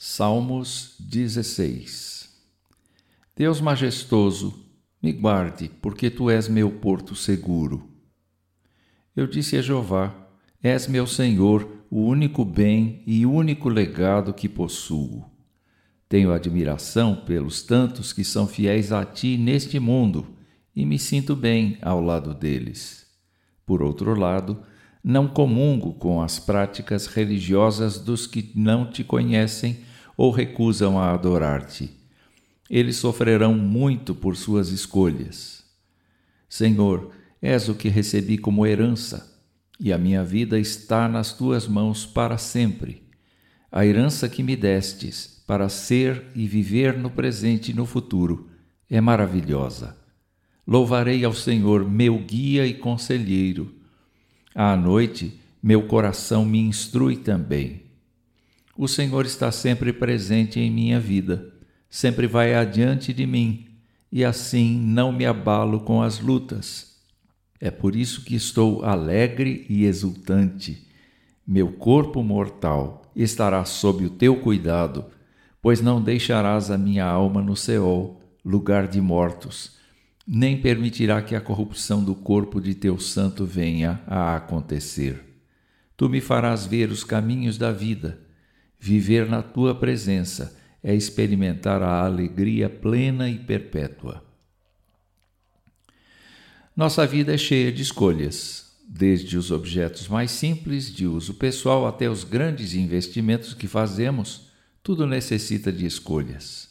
Salmos 16 Deus majestoso, me guarde, porque tu és meu porto seguro. Eu disse a Jeová: És meu Senhor, o único bem e único legado que possuo. Tenho admiração pelos tantos que são fiéis a ti neste mundo e me sinto bem ao lado deles. Por outro lado, não comungo com as práticas religiosas dos que não te conhecem ou recusam a adorar-te. Eles sofrerão muito por suas escolhas. Senhor, és o que recebi como herança, e a minha vida está nas tuas mãos para sempre. A herança que me destes para ser e viver no presente e no futuro é maravilhosa. Louvarei ao Senhor, meu guia e conselheiro à noite, meu coração me instrui também. O Senhor está sempre presente em minha vida, sempre vai adiante de mim, e assim não me abalo com as lutas. É por isso que estou alegre e exultante. Meu corpo mortal estará sob o teu cuidado, pois não deixarás a minha alma no Seol, lugar de mortos nem permitirá que a corrupção do corpo de teu santo venha a acontecer. Tu me farás ver os caminhos da vida. Viver na tua presença é experimentar a alegria plena e perpétua. Nossa vida é cheia de escolhas, desde os objetos mais simples de uso pessoal até os grandes investimentos que fazemos, tudo necessita de escolhas.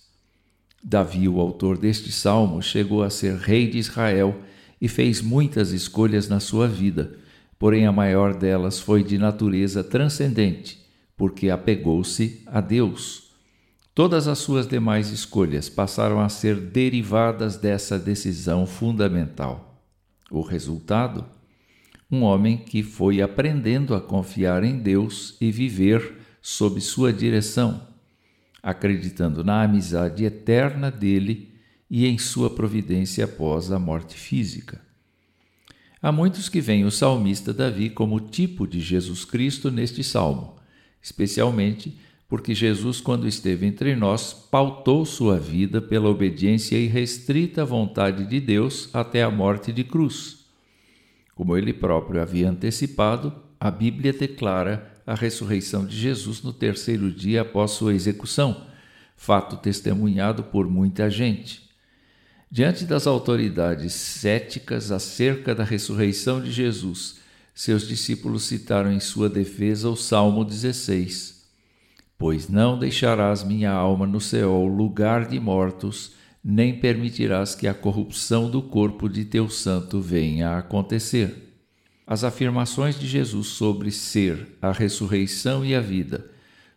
Davi, o autor deste salmo, chegou a ser rei de Israel e fez muitas escolhas na sua vida, porém a maior delas foi de natureza transcendente, porque apegou-se a Deus. Todas as suas demais escolhas passaram a ser derivadas dessa decisão fundamental. O resultado? Um homem que foi aprendendo a confiar em Deus e viver sob sua direção acreditando na amizade eterna dele e em sua providência após a morte física. Há muitos que veem o salmista Davi como tipo de Jesus Cristo neste salmo, especialmente porque Jesus, quando esteve entre nós, pautou sua vida pela obediência irrestrita à vontade de Deus até a morte de cruz. Como ele próprio havia antecipado, a Bíblia declara a ressurreição de Jesus no terceiro dia após sua execução, fato testemunhado por muita gente. Diante das autoridades céticas acerca da ressurreição de Jesus, seus discípulos citaram em sua defesa o Salmo 16: Pois não deixarás minha alma no Seol, lugar de mortos, nem permitirás que a corrupção do corpo de teu santo venha a acontecer. As afirmações de Jesus sobre ser a ressurreição e a vida,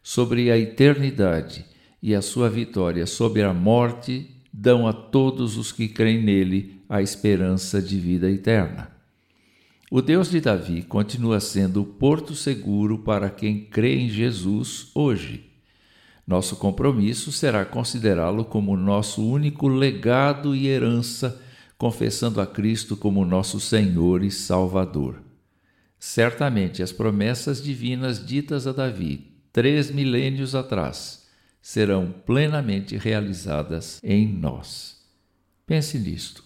sobre a eternidade e a sua vitória sobre a morte dão a todos os que creem nele a esperança de vida eterna. O Deus de Davi continua sendo o porto seguro para quem crê em Jesus hoje. Nosso compromisso será considerá-lo como nosso único legado e herança confessando a Cristo como nosso Senhor e Salvador. Certamente as promessas divinas ditas a Davi três milênios atrás serão plenamente realizadas em nós. Pense nisto.